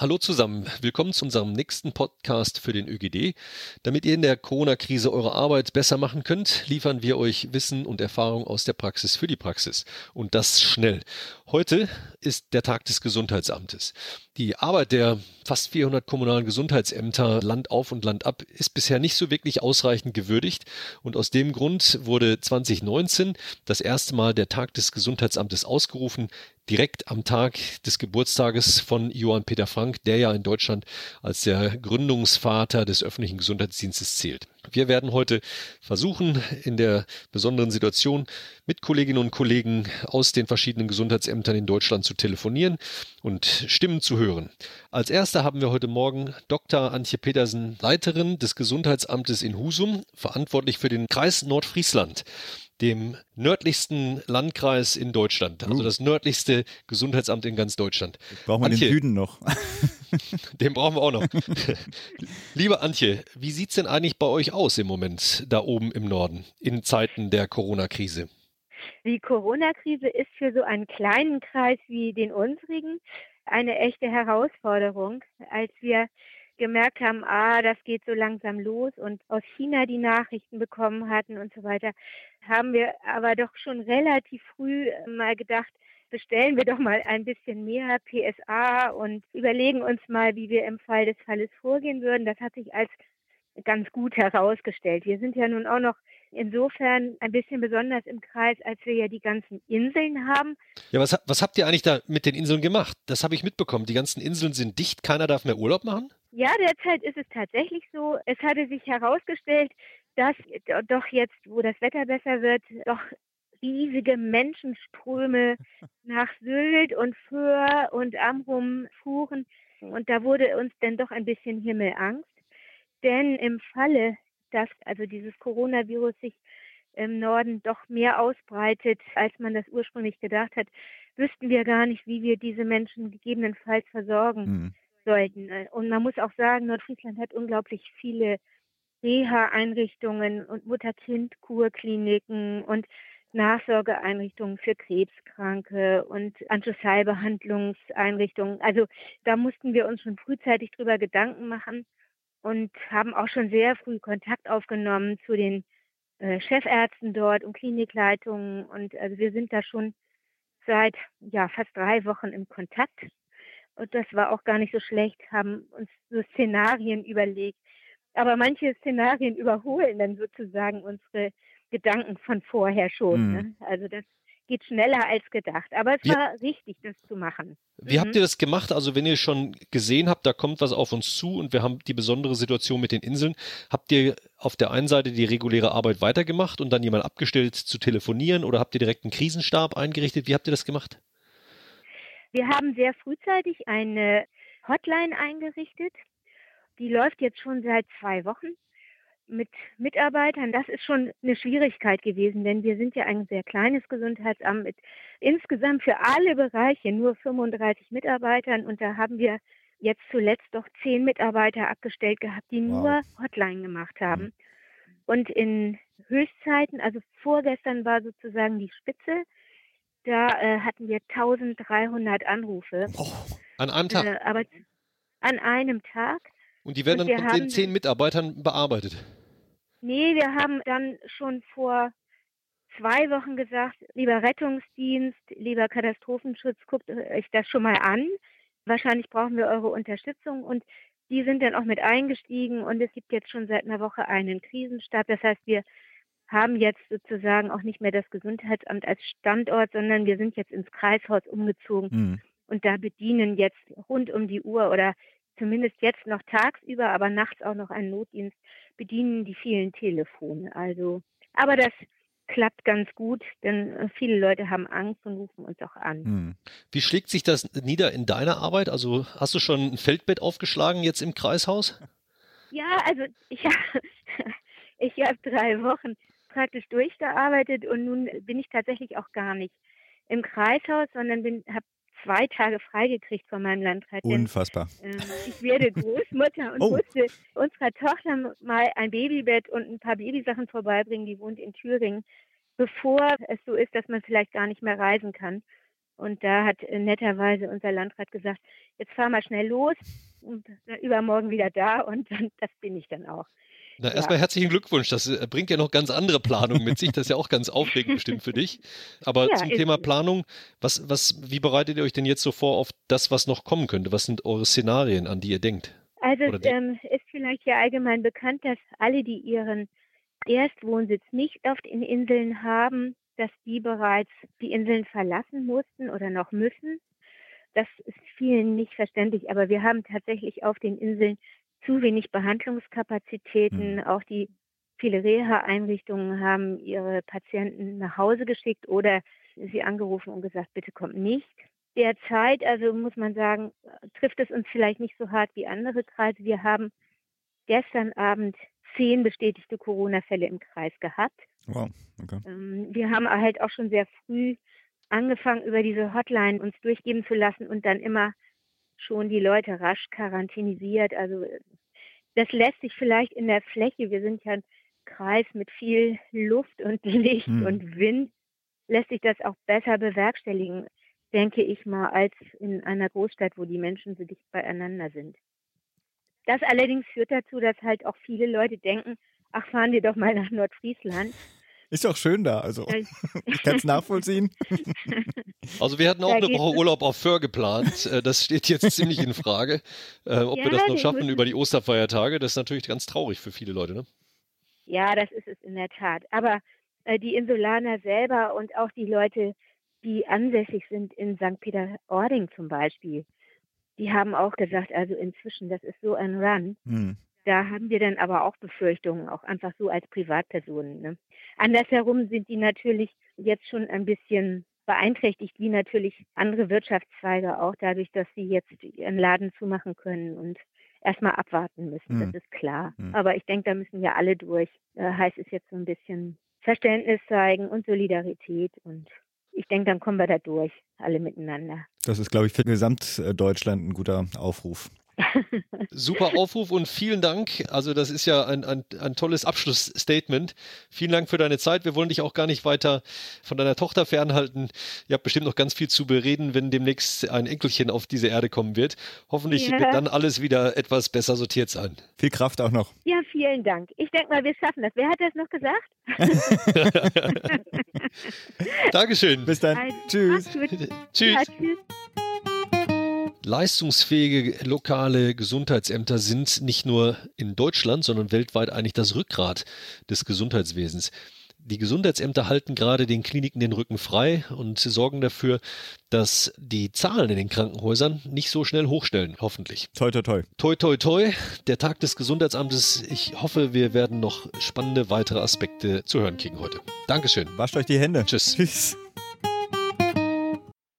Hallo zusammen, willkommen zu unserem nächsten Podcast für den ÖGD. Damit ihr in der Corona-Krise eure Arbeit besser machen könnt, liefern wir euch Wissen und Erfahrung aus der Praxis für die Praxis. Und das schnell. Heute ist der Tag des Gesundheitsamtes. Die Arbeit der fast 400 kommunalen Gesundheitsämter Land auf und Land ab ist bisher nicht so wirklich ausreichend gewürdigt. Und aus dem Grund wurde 2019 das erste Mal der Tag des Gesundheitsamtes ausgerufen, direkt am Tag des Geburtstages von Johann Peter Frank, der ja in Deutschland als der Gründungsvater des öffentlichen Gesundheitsdienstes zählt. Wir werden heute versuchen, in der besonderen Situation mit Kolleginnen und Kollegen aus den verschiedenen Gesundheitsämtern in Deutschland zu telefonieren und Stimmen zu hören. Als erster haben wir heute Morgen Dr. Antje Petersen, Leiterin des Gesundheitsamtes in Husum, verantwortlich für den Kreis Nordfriesland dem nördlichsten Landkreis in Deutschland, also uh. das nördlichste Gesundheitsamt in ganz Deutschland. brauchen wir Antje, den Süden noch. den brauchen wir auch noch. Liebe Antje, wie sieht es denn eigentlich bei euch aus im Moment da oben im Norden in Zeiten der Corona-Krise? Die Corona-Krise ist für so einen kleinen Kreis wie den unsrigen eine echte Herausforderung. Als wir gemerkt haben, ah, das geht so langsam los und aus China die Nachrichten bekommen hatten und so weiter, haben wir aber doch schon relativ früh mal gedacht, bestellen wir doch mal ein bisschen mehr PSA und überlegen uns mal, wie wir im Fall des Falles vorgehen würden. Das hat sich als ganz gut herausgestellt. Wir sind ja nun auch noch insofern ein bisschen besonders im Kreis, als wir ja die ganzen Inseln haben. Ja, was, was habt ihr eigentlich da mit den Inseln gemacht? Das habe ich mitbekommen. Die ganzen Inseln sind dicht, keiner darf mehr Urlaub machen? Ja, derzeit ist es tatsächlich so. Es hatte sich herausgestellt, dass doch jetzt, wo das Wetter besser wird, doch riesige Menschenströme nach Sylt und Föhr und Amrum fuhren. Und da wurde uns dann doch ein bisschen Himmelangst. Denn im Falle, dass also dieses Coronavirus sich im Norden doch mehr ausbreitet, als man das ursprünglich gedacht hat, wüssten wir gar nicht, wie wir diese Menschen gegebenenfalls versorgen mhm. Sollten. Und man muss auch sagen, Nordfriesland hat unglaublich viele Reha-Einrichtungen und Mutter-Kind-Kurkliniken und Nachsorgeeinrichtungen für Krebskranke und Antisalbehandlungseinrichtungen. Also da mussten wir uns schon frühzeitig drüber Gedanken machen und haben auch schon sehr früh Kontakt aufgenommen zu den äh, Chefärzten dort und Klinikleitungen. Und also wir sind da schon seit ja, fast drei Wochen im Kontakt. Und das war auch gar nicht so schlecht, haben uns so Szenarien überlegt. Aber manche Szenarien überholen dann sozusagen unsere Gedanken von vorher schon. Mhm. Ne? Also das geht schneller als gedacht. Aber es wie, war richtig, das zu machen. Wie mhm. habt ihr das gemacht? Also wenn ihr schon gesehen habt, da kommt was auf uns zu und wir haben die besondere Situation mit den Inseln, habt ihr auf der einen Seite die reguläre Arbeit weitergemacht und dann jemand abgestellt zu telefonieren oder habt ihr direkt einen Krisenstab eingerichtet? Wie habt ihr das gemacht? Wir haben sehr frühzeitig eine Hotline eingerichtet. Die läuft jetzt schon seit zwei Wochen mit Mitarbeitern, das ist schon eine Schwierigkeit gewesen, denn wir sind ja ein sehr kleines Gesundheitsamt mit insgesamt für alle Bereiche nur 35 Mitarbeitern und da haben wir jetzt zuletzt doch zehn Mitarbeiter abgestellt gehabt, die wow. nur Hotline gemacht haben. Mhm. Und in Höchstzeiten, also vorgestern war sozusagen die Spitze, da äh, hatten wir 1300 Anrufe. Oh, an einem Tag? Äh, aber an einem Tag. Und die werden und dann von den zehn Mitarbeitern bearbeitet? Nee, wir haben dann schon vor zwei Wochen gesagt, lieber Rettungsdienst, lieber Katastrophenschutz, guckt euch das schon mal an. Wahrscheinlich brauchen wir eure Unterstützung und die sind dann auch mit eingestiegen und es gibt jetzt schon seit einer Woche einen Krisenstab. Das heißt, wir haben jetzt sozusagen auch nicht mehr das Gesundheitsamt als Standort, sondern wir sind jetzt ins Kreishaus umgezogen mhm. und da bedienen jetzt rund um die Uhr oder zumindest jetzt noch tagsüber, aber nachts auch noch einen Notdienst bedienen die vielen Telefone. Also, aber das klappt ganz gut, denn äh, viele Leute haben Angst und rufen uns auch an. Hm. Wie schlägt sich das nieder in deiner Arbeit? Also hast du schon ein Feldbett aufgeschlagen jetzt im Kreishaus? Ja, also ich, ich habe drei Wochen praktisch durchgearbeitet und nun bin ich tatsächlich auch gar nicht im Kreishaus, sondern habe zwei Tage freigekriegt von meinem Landrat. Unfassbar. Denn, äh, ich werde Großmutter und oh. musste unserer Tochter mal ein Babybett und ein paar Babysachen vorbeibringen. Die wohnt in Thüringen, bevor es so ist, dass man vielleicht gar nicht mehr reisen kann. Und da hat netterweise unser Landrat gesagt, jetzt fahr mal schnell los und übermorgen wieder da und dann, das bin ich dann auch. Na, erstmal ja. herzlichen Glückwunsch. Das äh, bringt ja noch ganz andere Planungen mit sich. Das ist ja auch ganz aufregend bestimmt für dich. Aber ja, zum Thema Planung, was, was, wie bereitet ihr euch denn jetzt so vor auf das, was noch kommen könnte? Was sind eure Szenarien, an die ihr denkt? Also es ähm, ist vielleicht ja allgemein bekannt, dass alle, die ihren Erstwohnsitz nicht auf den Inseln haben, dass die bereits die Inseln verlassen mussten oder noch müssen. Das ist vielen nicht verständlich, aber wir haben tatsächlich auf den Inseln zu wenig Behandlungskapazitäten. Mhm. Auch die viele Reha-Einrichtungen haben ihre Patienten nach Hause geschickt oder sie angerufen und gesagt, bitte kommt nicht. Derzeit, also muss man sagen, trifft es uns vielleicht nicht so hart wie andere Kreise. Wir haben gestern Abend zehn bestätigte Corona-Fälle im Kreis gehabt. Wow, okay. Ähm, wir haben halt auch schon sehr früh angefangen, über diese Hotline uns durchgeben zu lassen und dann immer schon die Leute rasch quarantänisiert. Also das lässt sich vielleicht in der Fläche, wir sind ja ein Kreis mit viel Luft und Licht hm. und Wind, lässt sich das auch besser bewerkstelligen, denke ich mal, als in einer Großstadt, wo die Menschen so dicht beieinander sind. Das allerdings führt dazu, dass halt auch viele Leute denken, ach, fahren wir doch mal nach Nordfriesland. Ist auch schön da, also ich kann es nachvollziehen. Also wir hatten auch eine Woche Urlaub auf Föhr geplant. Äh, das steht jetzt ziemlich in Frage, äh, ob ja, wir das noch schaffen über die Osterfeiertage. Das ist natürlich ganz traurig für viele Leute, ne? Ja, das ist es in der Tat. Aber äh, die Insulaner selber und auch die Leute, die ansässig sind in St. Peter-Ording zum Beispiel, die haben auch gesagt, also inzwischen, das ist so ein Run. Hm. Da haben wir dann aber auch Befürchtungen, auch einfach so als Privatpersonen. Ne? Andersherum sind die natürlich jetzt schon ein bisschen beeinträchtigt, wie natürlich andere Wirtschaftszweige auch dadurch, dass sie jetzt ihren Laden zumachen können und erstmal abwarten müssen. Mhm. Das ist klar. Mhm. Aber ich denke, da müssen wir alle durch. Äh, heißt es jetzt so ein bisschen Verständnis zeigen und Solidarität und ich denke, dann kommen wir da durch, alle miteinander. Das ist, glaube ich, für Gesamtdeutschland ein guter Aufruf. Super Aufruf und vielen Dank. Also das ist ja ein, ein, ein tolles Abschlussstatement. Vielen Dank für deine Zeit. Wir wollen dich auch gar nicht weiter von deiner Tochter fernhalten. Ihr habt bestimmt noch ganz viel zu bereden, wenn demnächst ein Enkelchen auf diese Erde kommen wird. Hoffentlich ja. wird dann alles wieder etwas besser sortiert sein. Viel Kraft auch noch. Ja, vielen Dank. Ich denke mal, wir schaffen das. Wer hat das noch gesagt? Dankeschön. Bis dann. Also, tschüss. Tschüss. Ja, tschüss. Leistungsfähige lokale Gesundheitsämter sind nicht nur in Deutschland, sondern weltweit eigentlich das Rückgrat des Gesundheitswesens. Die Gesundheitsämter halten gerade den Kliniken den Rücken frei und sorgen dafür, dass die Zahlen in den Krankenhäusern nicht so schnell hochstellen, hoffentlich. Toi, toi, toi. Toi, toi, toi. Der Tag des Gesundheitsamtes. Ich hoffe, wir werden noch spannende weitere Aspekte zu hören kriegen heute. Dankeschön. Wascht euch die Hände. Tschüss. Tschüss.